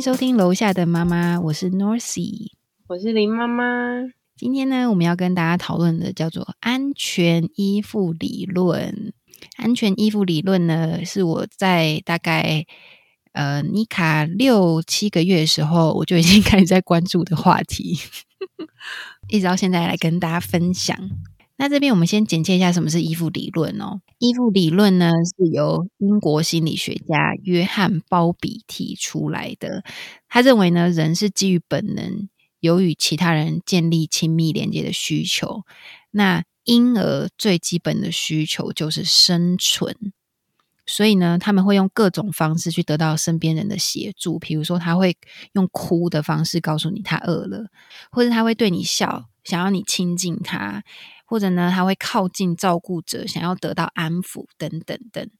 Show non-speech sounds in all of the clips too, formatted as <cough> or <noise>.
收听楼下的妈妈，我是 Norcy，我是林妈妈。今天呢，我们要跟大家讨论的叫做安全依附理论。安全依附理论呢，是我在大概呃妮卡六七个月的时候，我就已经开始在关注的话题，<laughs> 一直到现在来跟大家分享。那这边我们先简介一下什么是依附理论哦。依附理论呢，是由英国心理学家约翰鲍比提出来的。他认为呢，人是基于本能，有与其他人建立亲密连接的需求。那婴儿最基本的需求就是生存，所以呢，他们会用各种方式去得到身边人的协助。比如说，他会用哭的方式告诉你他饿了，或者他会对你笑，想要你亲近他。或者呢，他会靠近照顾者，想要得到安抚等等等。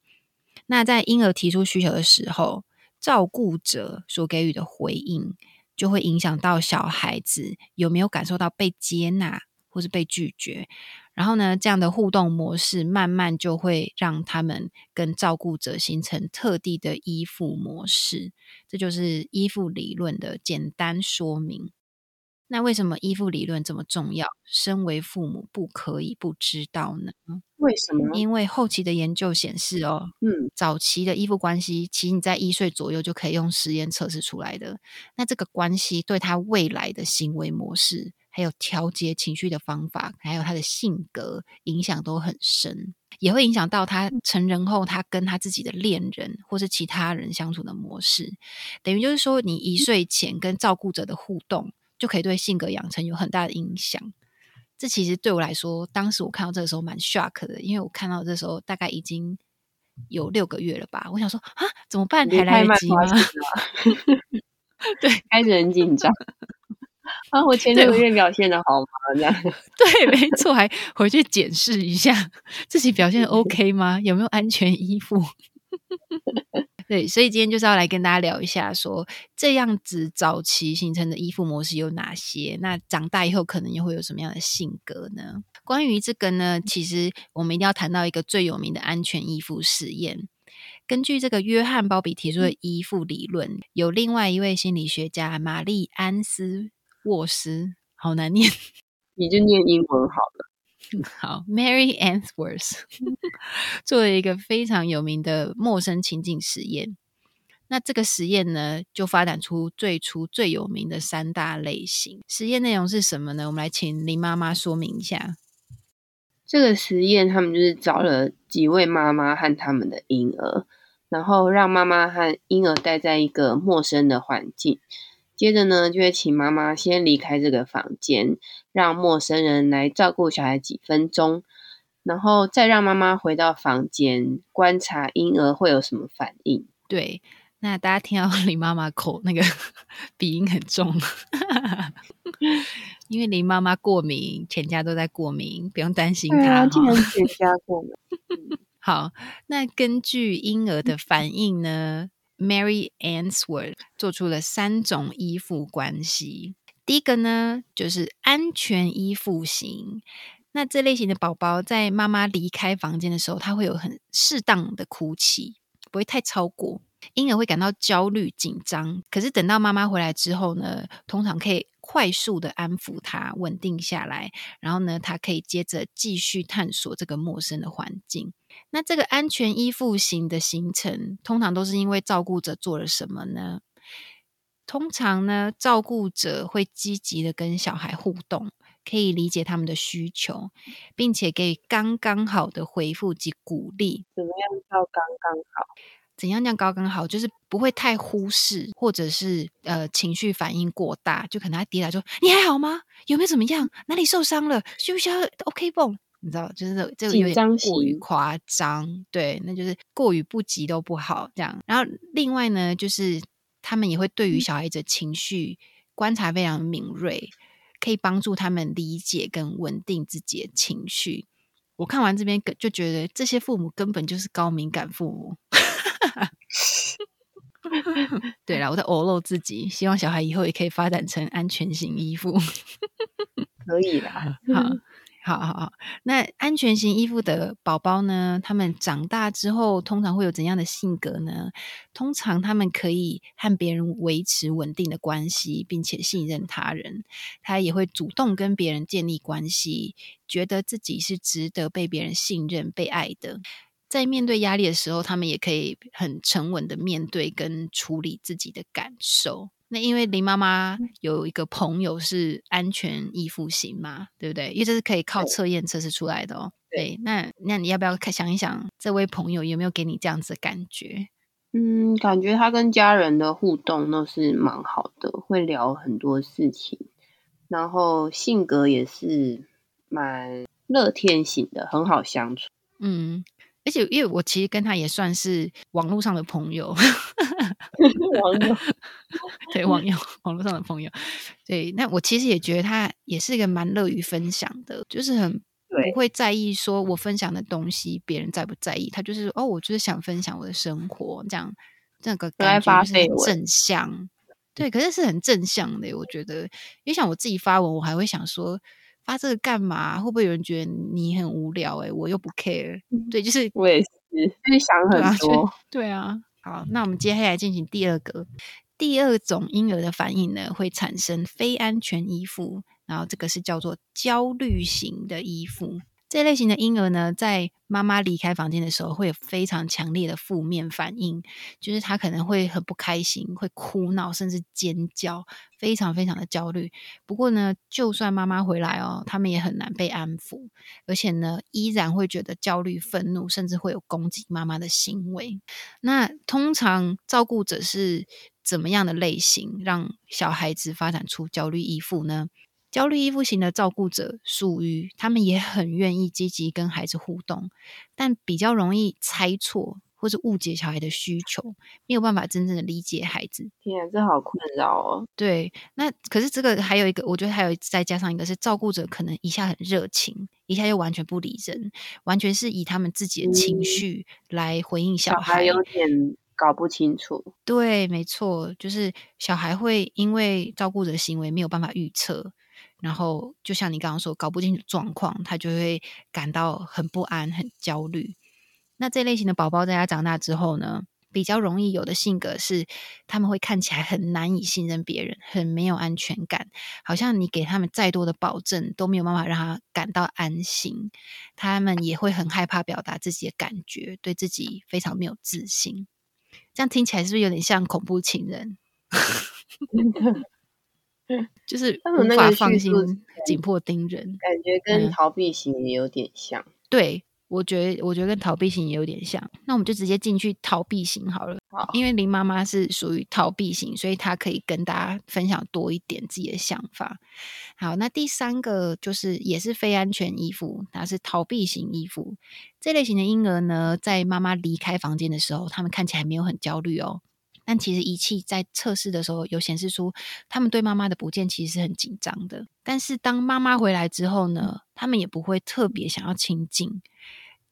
那在婴儿提出需求的时候，照顾者所给予的回应，就会影响到小孩子有没有感受到被接纳，或是被拒绝。然后呢，这样的互动模式，慢慢就会让他们跟照顾者形成特地的依附模式。这就是依附理论的简单说明。那为什么依附理论这么重要？身为父母不可以不知道呢？为什么？因为后期的研究显示哦，嗯，早期的依附关系，其实你在一岁左右就可以用实验测试出来的。那这个关系对他未来的行为模式，还有调节情绪的方法，还有他的性格影响都很深，也会影响到他成人后他跟他自己的恋人或是其他人相处的模式。等于就是说，你一岁前跟照顾者的互动。就可以对性格养成有很大的影响。这其实对我来说，当时我看到这个时候蛮 shock 的，因为我看到这时候大概已经有六个月了吧。我想说啊，怎么办？还来得及吗？<laughs> 对，开始很紧张 <laughs> 啊！我前六个月表现的好吗？这样 <laughs> 对，没错，还回去检视一下自己表现 OK 吗？有没有安全依附？对，所以今天就是要来跟大家聊一下，说这样子早期形成的依附模式有哪些？那长大以后可能又会有什么样的性格呢？关于这个呢，其实我们一定要谈到一个最有名的安全依附实验。根据这个约翰鲍比提出的依附理论，有另外一位心理学家玛丽安斯沃斯，好难念，<laughs> 你就念英文好了。<laughs> 好，Mary Answorth <laughs> 做了一个非常有名的陌生情境实验。那这个实验呢，就发展出最初最有名的三大类型。实验内容是什么呢？我们来请林妈妈说明一下。这个实验，他们就是找了几位妈妈和他们的婴儿，然后让妈妈和婴儿待在一个陌生的环境。接着呢，就会请妈妈先离开这个房间，让陌生人来照顾小孩几分钟，然后再让妈妈回到房间观察婴儿会有什么反应。对，那大家听到 <laughs> 林妈妈口那个 <laughs> 鼻音很重，<laughs> 因为林妈妈过敏，全家都在过敏，不用担心她。竟然全家过敏。好，那根据婴儿的反应呢？Mary Answorth 做出了三种依附关系。第一个呢，就是安全依附型。那这类型的宝宝在妈妈离开房间的时候，他会有很适当的哭泣，不会太超过。婴儿会感到焦虑紧张，可是等到妈妈回来之后呢，通常可以快速的安抚他，稳定下来，然后呢，他可以接着继续探索这个陌生的环境。那这个安全依附型的形成，通常都是因为照顾者做了什么呢？通常呢，照顾者会积极的跟小孩互动，可以理解他们的需求，并且给予刚刚好的回复及鼓励。怎么样叫刚刚好？怎样样高刚好？就是不会太忽视，或者是呃情绪反应过大，就可能他跌倒说：“你还好吗？有没有怎么样？哪里受伤了？需不需要 OK 绷？”你知道，就是这个有点过于夸张，对，那就是过于不急都不好这样。然后另外呢，就是他们也会对于小孩子情绪观察非常敏锐，可以帮助他们理解跟稳定自己的情绪。我看完这边就觉得这些父母根本就是高敏感父母。<laughs> 对了，我在 <laughs> 偶露自己，希望小孩以后也可以发展成安全型衣服，可以啦。好。<laughs> 好好好，那安全型衣服的宝宝呢？他们长大之后通常会有怎样的性格呢？通常他们可以和别人维持稳定的关系，并且信任他人。他也会主动跟别人建立关系，觉得自己是值得被别人信任、被爱的。在面对压力的时候，他们也可以很沉稳的面对跟处理自己的感受。那因为林妈妈有一个朋友是安全依附型嘛，对不对？因为这是可以靠测验测试出来的哦。对，那那你要不要想一想，这位朋友有没有给你这样子的感觉？嗯，感觉他跟家人的互动都是蛮好的，会聊很多事情，然后性格也是蛮乐天型的，很好相处。嗯。而且，因为我其实跟他也算是网络上的朋友，<laughs> 网友对网友网络上的朋友，对。那我其实也觉得他也是一个蛮乐于分享的，就是很不会在意说我分享的东西别人在不在意。他就是哦，我就是想分享我的生活，这样这个感觉是很正向。对，可是是很正向的。我觉得，因为像我自己发文，我还会想说。发这个干嘛？会不会有人觉得你很无聊？哎，我又不 care。对，就是我也是，就是想很多。对啊，好，那我们接下来进行第二个，第二种婴儿的反应呢，会产生非安全依附，然后这个是叫做焦虑型的依附。这类型的婴儿呢，在妈妈离开房间的时候，会有非常强烈的负面反应，就是他可能会很不开心，会哭闹，甚至尖叫，非常非常的焦虑。不过呢，就算妈妈回来哦，他们也很难被安抚，而且呢，依然会觉得焦虑、愤怒，甚至会有攻击妈妈的行为。那通常照顾者是怎么样的类型，让小孩子发展出焦虑依附呢？焦虑依附型的照顾者属于他们也很愿意积极跟孩子互动，但比较容易猜错或者误解小孩的需求，没有办法真正的理解孩子。天啊，这好困扰哦。对，那可是这个还有一个，我觉得还有再加上一个是照顾者可能一下很热情，一下又完全不理人，完全是以他们自己的情绪来回应小孩，有点搞不清楚。对，没错，就是小孩会因为照顾者的行为没有办法预测。然后，就像你刚刚说，搞不清楚状况，他就会感到很不安、很焦虑。那这类型的宝宝在他长大之后呢，比较容易有的性格是，他们会看起来很难以信任别人，很没有安全感，好像你给他们再多的保证都没有办法让他感到安心。他们也会很害怕表达自己的感觉，对自己非常没有自信。这样听起来是不是有点像恐怖情人？<laughs> <laughs> 就是无法放心、紧迫盯人，感觉跟逃避型也有点像。对，我觉得，我觉得跟逃避型也有点像。那我们就直接进去逃避型好了。好，因为林妈妈是属于逃避型，所以她可以跟大家分享多一点自己的想法。好，那第三个就是也是非安全依附，它是逃避型依附。这类型的婴儿呢，在妈妈离开房间的时候，他们看起来没有很焦虑哦。但其实仪器在测试的时候有显示出，他们对妈妈的不见其实是很紧张的。但是当妈妈回来之后呢，他们也不会特别想要亲近，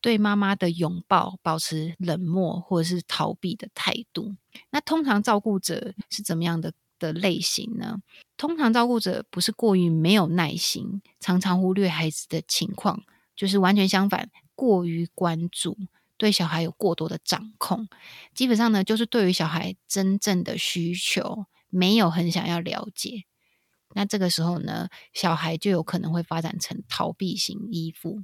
对妈妈的拥抱保持冷漠或者是逃避的态度。那通常照顾者是怎么样的的类型呢？通常照顾者不是过于没有耐心，常常忽略孩子的情况，就是完全相反，过于关注。对小孩有过多的掌控，基本上呢，就是对于小孩真正的需求没有很想要了解。那这个时候呢，小孩就有可能会发展成逃避型依附。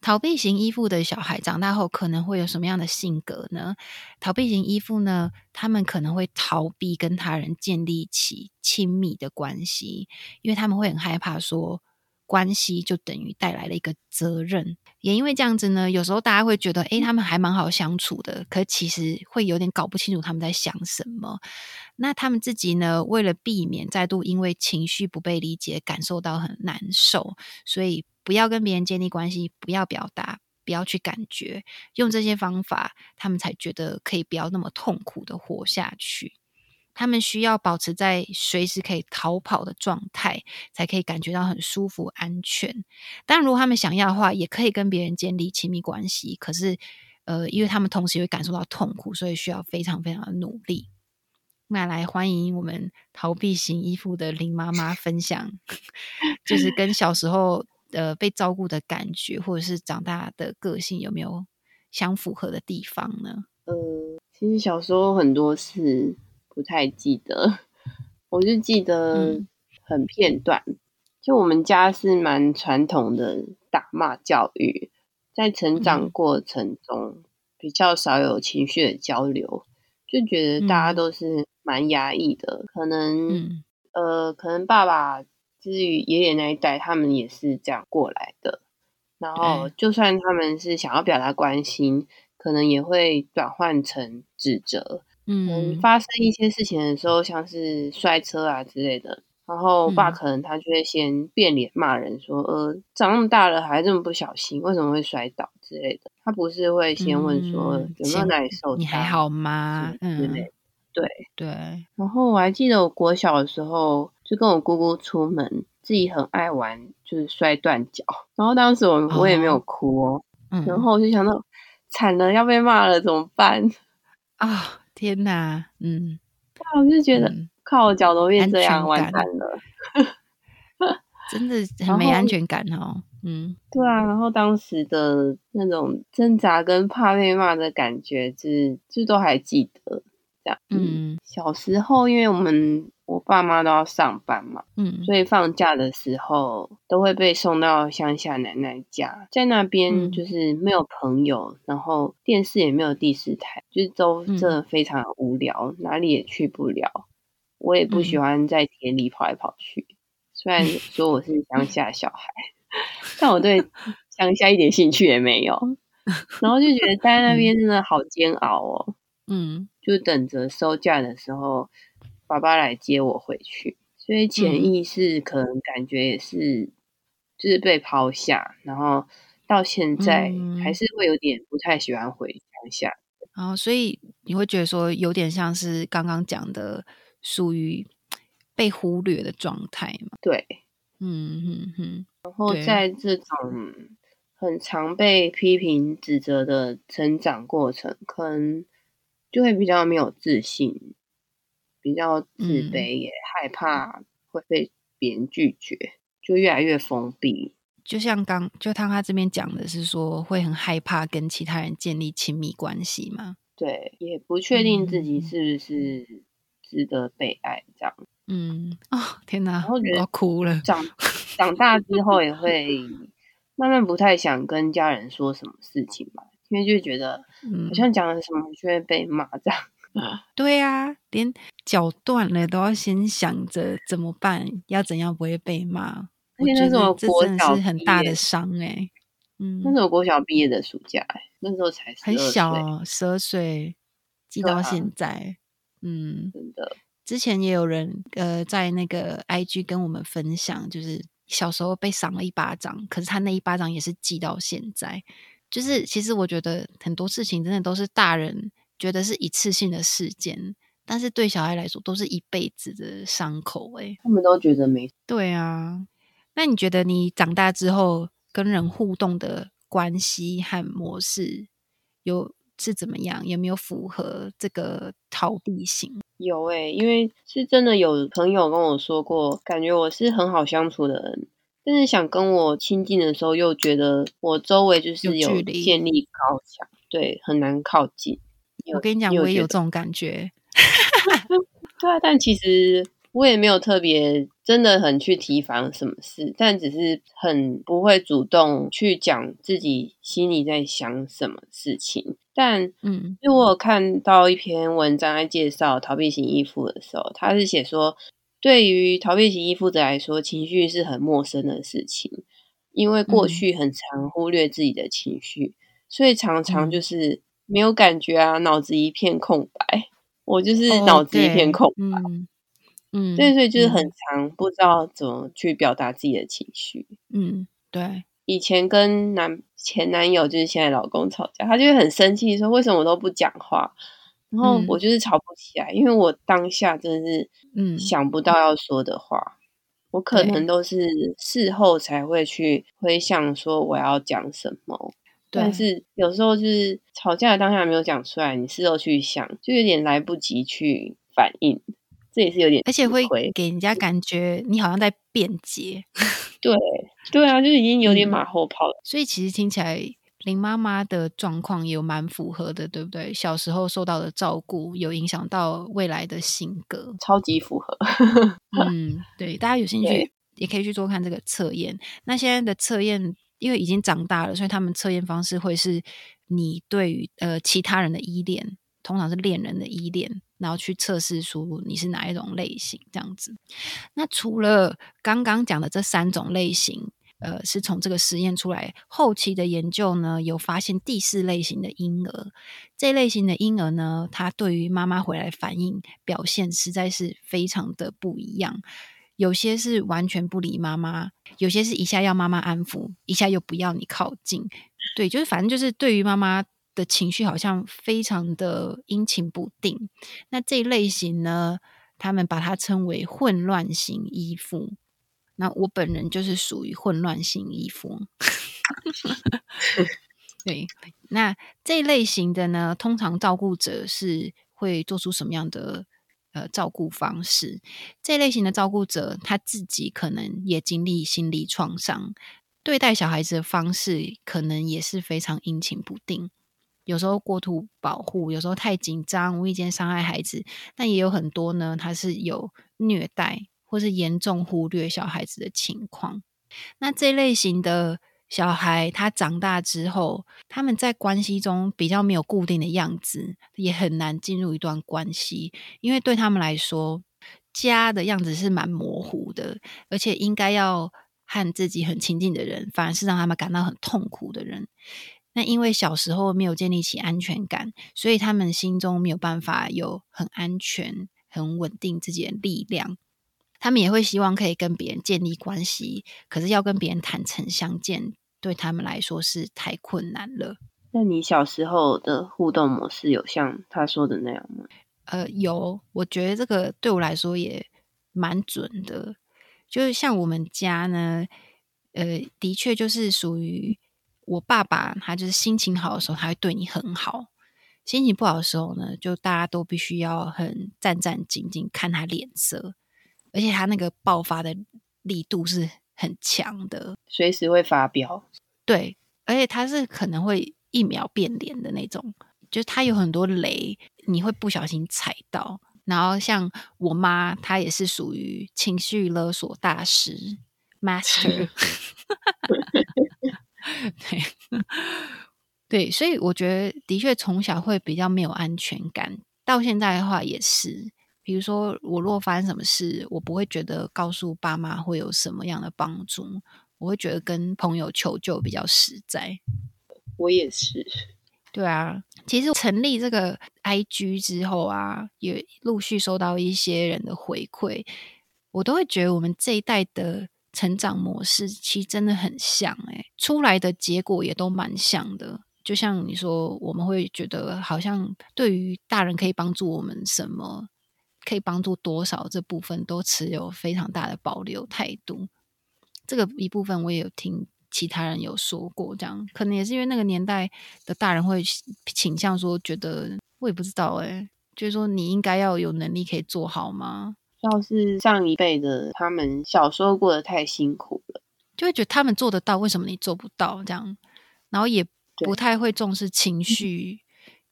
逃避型依附的小孩长大后可能会有什么样的性格呢？逃避型依附呢，他们可能会逃避跟他人建立起亲密的关系，因为他们会很害怕说。关系就等于带来了一个责任，也因为这样子呢，有时候大家会觉得，诶，他们还蛮好相处的，可其实会有点搞不清楚他们在想什么。那他们自己呢，为了避免再度因为情绪不被理解感受到很难受，所以不要跟别人建立关系，不要表达，不要去感觉，用这些方法，他们才觉得可以不要那么痛苦的活下去。他们需要保持在随时可以逃跑的状态，才可以感觉到很舒服、安全。但如果他们想要的话，也可以跟别人建立亲密关系。可是，呃，因为他们同时会感受到痛苦，所以需要非常非常的努力。那来欢迎我们逃避型依附的林妈妈分享，<laughs> 就是跟小时候呃被照顾的感觉，或者是长大的个性有没有相符合的地方呢？呃，其实小时候很多事不太记得，我就记得很片段。就我们家是蛮传统的打骂教育，在成长过程中比较少有情绪的交流，就觉得大家都是蛮压抑的。可能呃，可能爸爸至于爷爷那一代，他们也是这样过来的。然后，就算他们是想要表达关心，可能也会转换成指责。嗯，发生一些事情的时候，像是摔车啊之类的。然后我爸可能他就会先变脸骂人，说：“呃，长那么大了还这么不小心，为什么会摔倒之类的？”他不是会先问说有没有哪里受伤，你还好吗？嗯。对对。然后我还记得我国小的时候，就跟我姑姑出门，自己很爱玩，就是摔断脚。然后当时我我也没有哭哦，然后我就想到惨了，要被骂了怎么办？<laughs> 啊天哪，嗯，我就觉得。靠脚都变这样，完蛋了，<laughs> 真的很没安全感哦。嗯，对啊，然后当时的那种挣扎跟怕被骂的感觉，就是就都还记得。这样，嗯，小时候因为我们我爸妈都要上班嘛，嗯，所以放假的时候都会被送到乡下奶奶家，在那边就是没有朋友，然后电视也没有第四台，就是都真的非常无聊，哪里也去不了。我也不喜欢在田里跑来跑去，虽然说我是乡下小孩，<laughs> 但我对乡下一点兴趣也没有。<laughs> 然后就觉得待在那边真的好煎熬哦。嗯，就等着收假的时候，爸爸来接我回去。所以潜意识可能感觉也是，就是被抛下，然后到现在还是会有点不太喜欢回乡下。然后，所以你会觉得说，有点像是刚刚讲的。属于被忽略的状态嘛？对，嗯哼哼。然后在这种很常被批评指责的成长过程，可能就会比较没有自信，比较自卑，也害怕会被别人拒绝，就越来越封闭。就像刚就他他这边讲的是说，会很害怕跟其他人建立亲密关系吗？对，也不确定自己是不是。值得被爱，这样。嗯，哦，天哪，我要哭了。长 <laughs> 长大之后也会慢慢不太想跟家人说什么事情嘛，因为就觉得好像讲了什么就会被骂这样。对啊，连脚断了都要先想着怎么办，要怎样不会被骂。我觉得这真的是很大的伤哎。嗯，那是我国小毕业的暑假哎，那时候才很小，十二岁，记到现在。嗯，真的。之前也有人呃，在那个 IG 跟我们分享，就是小时候被赏了一巴掌，可是他那一巴掌也是记到现在。就是其实我觉得很多事情真的都是大人觉得是一次性的事件，但是对小孩来说都是一辈子的伤口。哎，他们都觉得没对啊。那你觉得你长大之后跟人互动的关系和模式有？是怎么样？有没有符合这个逃避型？有诶，因为是真的有朋友跟我说过，感觉我是很好相处的人，但是想跟我亲近的时候，又觉得我周围就是有建立高墙，对，很难靠近。我跟你讲，我也有这种感觉。<laughs> 对啊，但其实。我也没有特别真的很去提防什么事，但只是很不会主动去讲自己心里在想什么事情。但嗯，因为我有看到一篇文章在介绍逃避型依附的时候，他是写说，对于逃避型依附者来说，情绪是很陌生的事情，因为过去很常忽略自己的情绪，所以常常就是没有感觉啊，脑子一片空白。我就是脑子一片空白。嗯，对，所以就是很常不知道怎么去表达自己的情绪。嗯，对。以前跟男前男友，就是现在老公吵架，他就会很生气，说为什么我都不讲话。然后我就是吵不起来，因为我当下真的是嗯想不到要说的话，我可能都是事后才会去回想说我要讲什么。但是有时候就是吵架的当下没有讲出来，你事后去想，就有点来不及去反应。这也是有点，而且会给人家感觉你好像在辩解。<laughs> 对对啊，就是已经有点嗯马后炮了。所以其实听起来林妈妈的状况也有蛮符合的，对不对？小时候受到的照顾有影响到未来的性格。超级符合。嗯，对，大家有兴 <laughs> 趣也可以去做看这个测验。那现在的测验，因为已经长大了，所以他们测验方式会是你对于呃其他人的依恋，通常是恋人的依恋，然后去测试出你是哪一种类型这样子。那除了刚刚讲的这三种类型，呃，是从这个实验出来，后期的研究呢，有发现第四类型的婴儿，这类型的婴儿呢，他对于妈妈回来反应表现实在是非常的不一样。有些是完全不理妈妈，有些是一下要妈妈安抚，一下又不要你靠近。对，就是反正就是对于妈妈的情绪好像非常的阴晴不定。那这一类型呢，他们把它称为混乱型依附。那我本人就是属于混乱型依附。<laughs> 对，那这一类型的呢，通常照顾者是会做出什么样的呃照顾方式？这类型的照顾者他自己可能也经历心理创伤，对待小孩子的方式可能也是非常阴晴不定。有时候过度保护，有时候太紧张，无意间伤害孩子。但也有很多呢，他是有虐待或是严重忽略小孩子的情况。那这类型的小孩，他长大之后，他们在关系中比较没有固定的样子，也很难进入一段关系，因为对他们来说，家的样子是蛮模糊的，而且应该要和自己很亲近的人，反而是让他们感到很痛苦的人。那因为小时候没有建立起安全感，所以他们心中没有办法有很安全、很稳定自己的力量。他们也会希望可以跟别人建立关系，可是要跟别人坦诚相见，对他们来说是太困难了。那你小时候的互动模式有像他说的那样吗？呃，有，我觉得这个对我来说也蛮准的。就是像我们家呢，呃，的确就是属于我爸爸，他就是心情好的时候，他会对你很好；心情不好的时候呢，就大家都必须要很战战兢兢看他脸色，而且他那个爆发的力度是很强的。随时会发飙。对，而且他是可能会一秒变脸的那种，就是他有很多雷，你会不小心踩到。然后像我妈，她也是属于情绪勒索大师 master，<laughs> 对对，所以我觉得的确从小会比较没有安全感，到现在的话也是。比如说，我若发生什么事，我不会觉得告诉爸妈会有什么样的帮助，我会觉得跟朋友求救比较实在。我也是，对啊，其实成立这个 IG 之后啊，也陆续收到一些人的回馈，我都会觉得我们这一代的成长模式其实真的很像、欸，出来的结果也都蛮像的。就像你说，我们会觉得好像对于大人可以帮助我们什么，可以帮助多少这部分，都持有非常大的保留态度。这个一部分我也有听其他人有说过，这样可能也是因为那个年代的大人会倾向说，觉得我也不知道诶、就是说你应该要有能力可以做好吗？要是上一辈的他们小时候过得太辛苦了，就会觉得他们做得到，为什么你做不到？这样，然后也不太会重视情绪、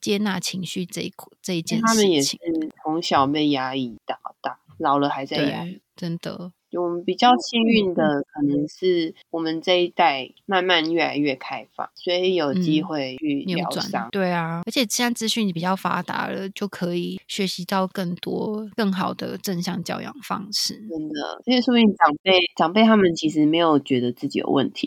接纳情绪这一这一件事情他们也是。从小被压抑到大，老了还在压抑。真的，我们比较幸运的，可能是我们这一代慢慢越来越开放，所以有机嗯会去疗伤。对啊，而且现在资讯比较发达了，就可以学习到更多更好的正向教养方式。真的，而且说不定长辈长辈他们其实没有觉得自己有问题。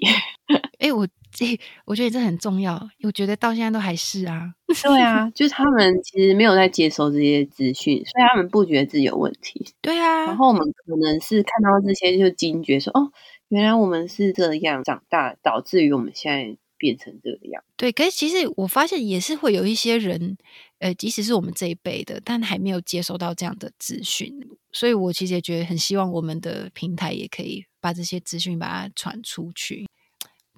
哎，我这我觉得这很重要，我觉得到现在都还是啊。<laughs> 对啊，就是他们其实没有在接收这些资讯，所以他们不觉得自己有问题。对啊，然后我们可能是看到这些就惊觉说，哦，原来我们是这样长大，导致于我们现在变成这个样。对，可是其实我发现也是会有一些人，呃，即使是我们这一辈的，但还没有接收到这样的资讯，所以我其实也觉得很希望我们的平台也可以把这些资讯把它传出去。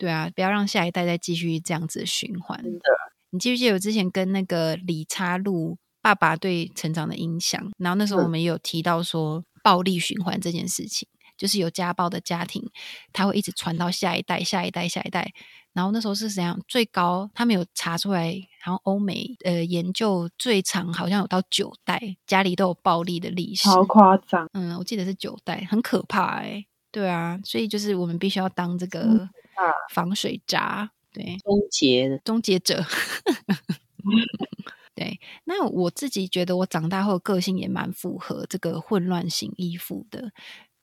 对啊，不要让下一代再继续这样子的循环。真的，你记不记得我之前跟那个李叉路爸爸对成长的影响。然后那时候我们也有提到说，暴力循环这件事情，就是有家暴的家庭，他会一直传到下一代、下一代、下一代。然后那时候是怎样？最高他们有查出来，然后欧美呃研究最长好像有到九代，家里都有暴力的历史，好夸张。嗯，我记得是九代，很可怕哎。对啊，所以就是我们必须要当这个防水闸，对，终结终结者。<laughs> 对，那我自己觉得我长大后个性也蛮符合这个混乱型依附的，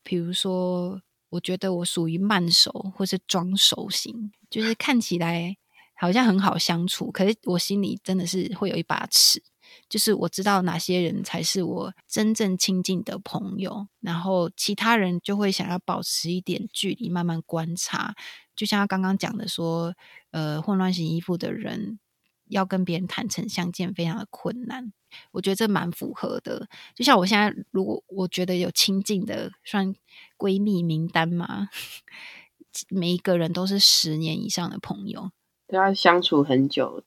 比如说。我觉得我属于慢熟或是装熟型，就是看起来好像很好相处，可是我心里真的是会有一把尺，就是我知道哪些人才是我真正亲近的朋友，然后其他人就会想要保持一点距离，慢慢观察。就像他刚刚讲的说，呃，混乱型依附的人要跟别人坦诚相见，非常的困难。我觉得这蛮符合的，就像我现在，如果我觉得有亲近的算闺蜜名单嘛，每一个人都是十年以上的朋友，都要相处很久，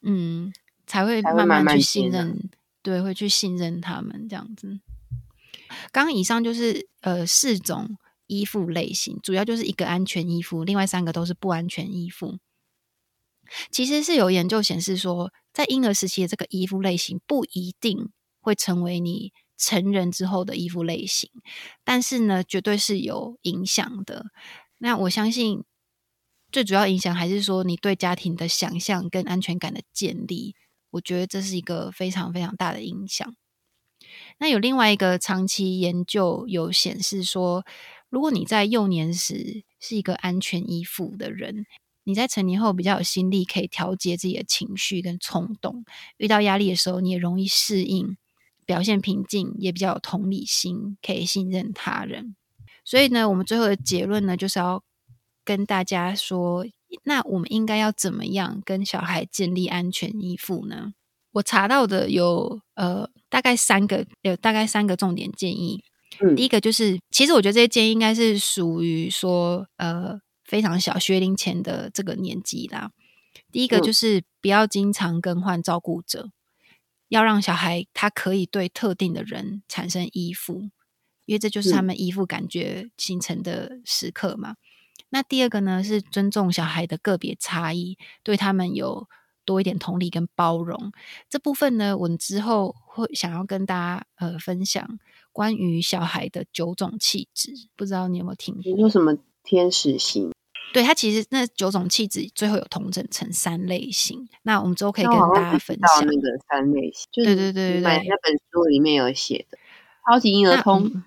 嗯，才会慢慢去信任，对，会去信任他们这样子。刚刚以上就是呃四种依附类型，主要就是一个安全依附，另外三个都是不安全依附。其实是有研究显示说，在婴儿时期的这个依附类型不一定会成为你成人之后的依附类型，但是呢，绝对是有影响的。那我相信，最主要影响还是说你对家庭的想象跟安全感的建立，我觉得这是一个非常非常大的影响。那有另外一个长期研究有显示说，如果你在幼年时是一个安全依附的人。你在成年后比较有心力，可以调节自己的情绪跟冲动。遇到压力的时候，你也容易适应，表现平静，也比较有同理心，可以信任他人。所以呢，我们最后的结论呢，就是要跟大家说，那我们应该要怎么样跟小孩建立安全依附呢？我查到的有呃，大概三个，有大概三个重点建议。第一个就是，其实我觉得这些建议应该是属于说，呃。非常小学龄前的这个年纪啦，第一个就是不要经常更换照顾者，要让小孩他可以对特定的人产生依附，因为这就是他们依附感觉形成的时刻嘛。那第二个呢是尊重小孩的个别差异，对他们有多一点同理跟包容。这部分呢，我们之后会想要跟大家呃分享关于小孩的九种气质，不知道你有没有听过？你说什么天使型？对它其实那九种气质最后有统整成三类型，那我们之后可以跟大家分享那个三类型。对对对对对，那本书里面有写的超级婴儿通。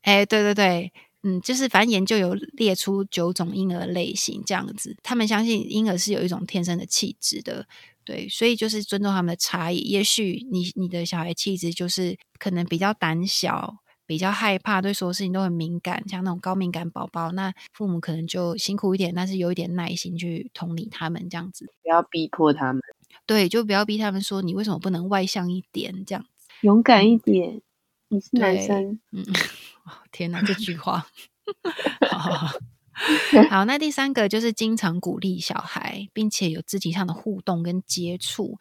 哎，对对对，嗯，就是反正研究有列出九种婴儿类型这样子，他们相信婴儿是有一种天生的气质的，对，所以就是尊重他们的差异。也许你你的小孩气质就是可能比较胆小。比较害怕，对所有事情都很敏感，像那种高敏感宝宝，那父母可能就辛苦一点，但是有一点耐心去同理他们，这样子，不要逼迫他们。对，就不要逼他们说你为什么不能外向一点，这样子，勇敢一点。你是男生，嗯，天哪，这句话。<laughs> 好，那第三个就是经常鼓励小孩，并且有肢体上的互动跟接触。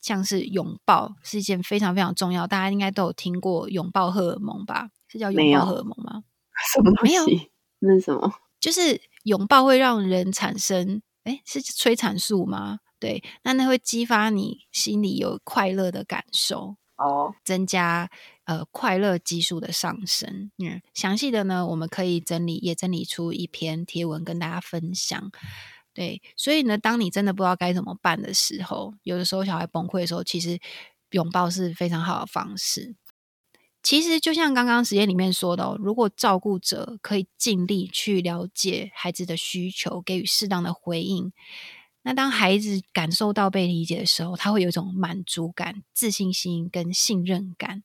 像是拥抱是一件非常非常重要，大家应该都有听过拥抱荷尔蒙吧？是叫拥抱荷尔蒙吗？<laughs> 什么东西？那是什么？<laughs> 就是拥抱会让人产生，哎，是催产素吗？对，那那会激发你心里有快乐的感受哦，增加呃快乐激素的上升。嗯，详细的呢，我们可以整理，也整理出一篇贴文跟大家分享。对，所以呢，当你真的不知道该怎么办的时候，有的时候小孩崩溃的时候，其实拥抱是非常好的方式。其实就像刚刚实验里面说的，如果照顾者可以尽力去了解孩子的需求，给予适当的回应，那当孩子感受到被理解的时候，他会有一种满足感、自信心跟信任感。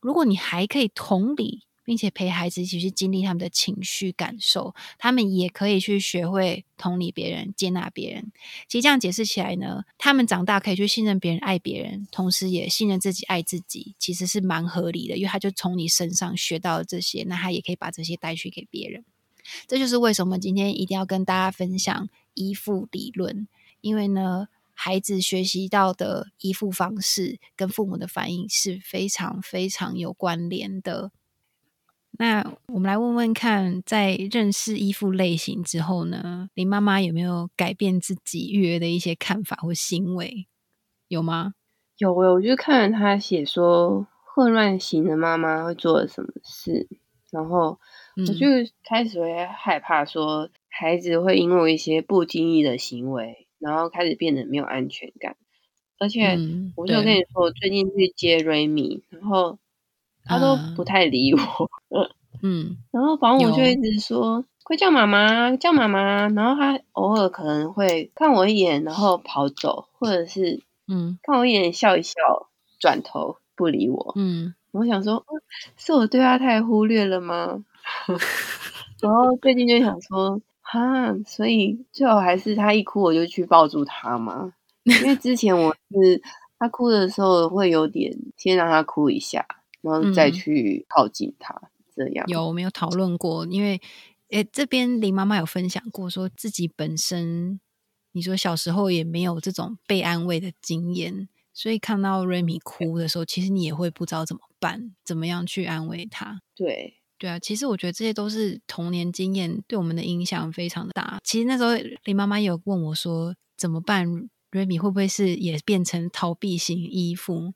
如果你还可以同理。并且陪孩子一起去经历他们的情绪感受，他们也可以去学会同理别人、接纳别人。其实这样解释起来呢，他们长大可以去信任别人、爱别人，同时也信任自己、爱自己，其实是蛮合理的。因为他就从你身上学到了这些，那他也可以把这些带去给别人。这就是为什么今天一定要跟大家分享依附理论，因为呢，孩子学习到的依附方式跟父母的反应是非常非常有关联的。那我们来问问看，在认识依附类型之后呢，林妈妈有没有改变自己育儿的一些看法或行为？有吗？有诶，我就看了他写说，混乱型的妈妈会做什么事，然后我就开始会害怕，说孩子会因为一些不经意的行为，然后开始变得没有安全感。而且，我就跟你说，我最近去接瑞米，然后。他都不太理我，<laughs> 嗯，然后保姆就一直说快叫妈妈，叫妈妈，然后他偶尔可能会看我一眼，然后跑走，或者是嗯看我一眼笑一笑，转头不理我，嗯，我想说是我对他太忽略了吗？<laughs> 然后最近就想说哈，所以最好还是他一哭我就去抱住他嘛，因为之前我是他哭的时候会有点先让他哭一下。然后再去靠近他，这样有我们有讨论过，因为诶这边林妈妈有分享过，说自己本身你说小时候也没有这种被安慰的经验，所以看到瑞米哭的时候，其实你也会不知道怎么办，怎么样去安慰他。对对啊，其实我觉得这些都是童年经验对我们的影响非常的大。其实那时候林妈妈有问我说怎么办，瑞米会不会是也变成逃避型依附？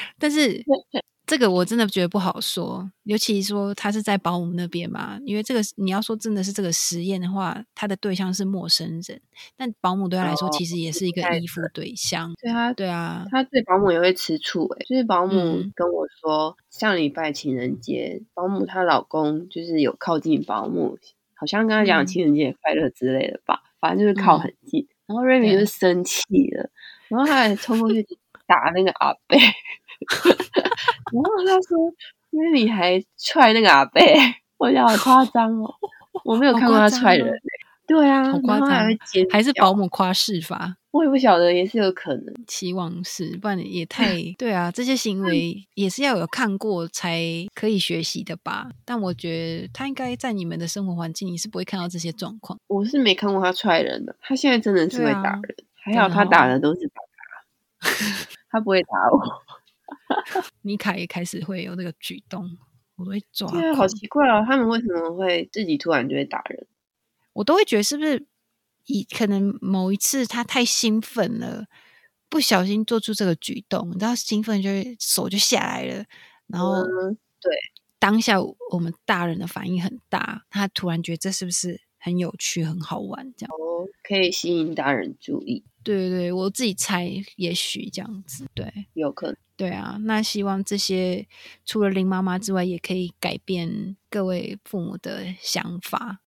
<laughs> 但是 <laughs> 这个我真的觉得不好说，尤其说他是在保姆那边嘛，因为这个你要说真的是这个实验的话，他的对象是陌生人，但保姆对他来说其实也是一个依附对象。对他，对啊，他对保姆也会吃醋诶，就是保姆跟我说，上礼拜情人节，保姆她老公就是有靠近保姆，好像跟他讲情人节快乐之类的吧，反正就是靠很近，然后瑞米就生气了，然后他还冲过去。打那个阿贝，<laughs> 然后他说：“因为你还踹那个阿贝，我觉得好夸 <laughs> 张哦，我没有看过他踹人。”对啊，好夸张，还是保姆夸事法？我也不晓得，也是有可能。期望是，不然也太 <laughs> 对啊。这些行为也是要有看过才可以学习的吧？但我觉得他应该在你们的生活环境，你是不会看到这些状况。我是没看过他踹人的，他现在真的是会打人，还好他打的都是打他。<laughs> 他不会打我，<laughs> 米卡也开始会有那个举动，我都会抓。对啊，好奇怪哦，他们为什么会自己突然就会打人？我都会觉得是不是以可能某一次他太兴奋了，不小心做出这个举动，你知道兴奋就会手就下来了，然后对当下我们大人的反应很大，他突然觉得这是不是很有趣、很好玩这样？哦，可以吸引大人注意。对对，我自己猜，也许这样子，对，有可能，对啊。那希望这些除了林妈妈之外，也可以改变各位父母的想法。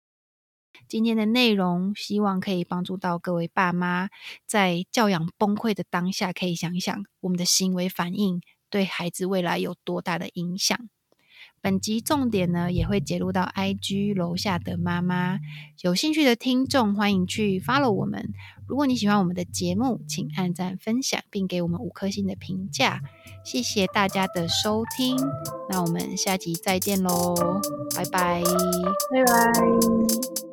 今天的内容，希望可以帮助到各位爸妈，在教养崩溃的当下，可以想一想我们的行为反应对孩子未来有多大的影响。本集重点呢，也会截录到 IG 楼下的妈妈，有兴趣的听众欢迎去 follow 我们。如果你喜欢我们的节目，请按赞、分享，并给我们五颗星的评价。谢谢大家的收听，那我们下集再见喽，拜拜，拜拜。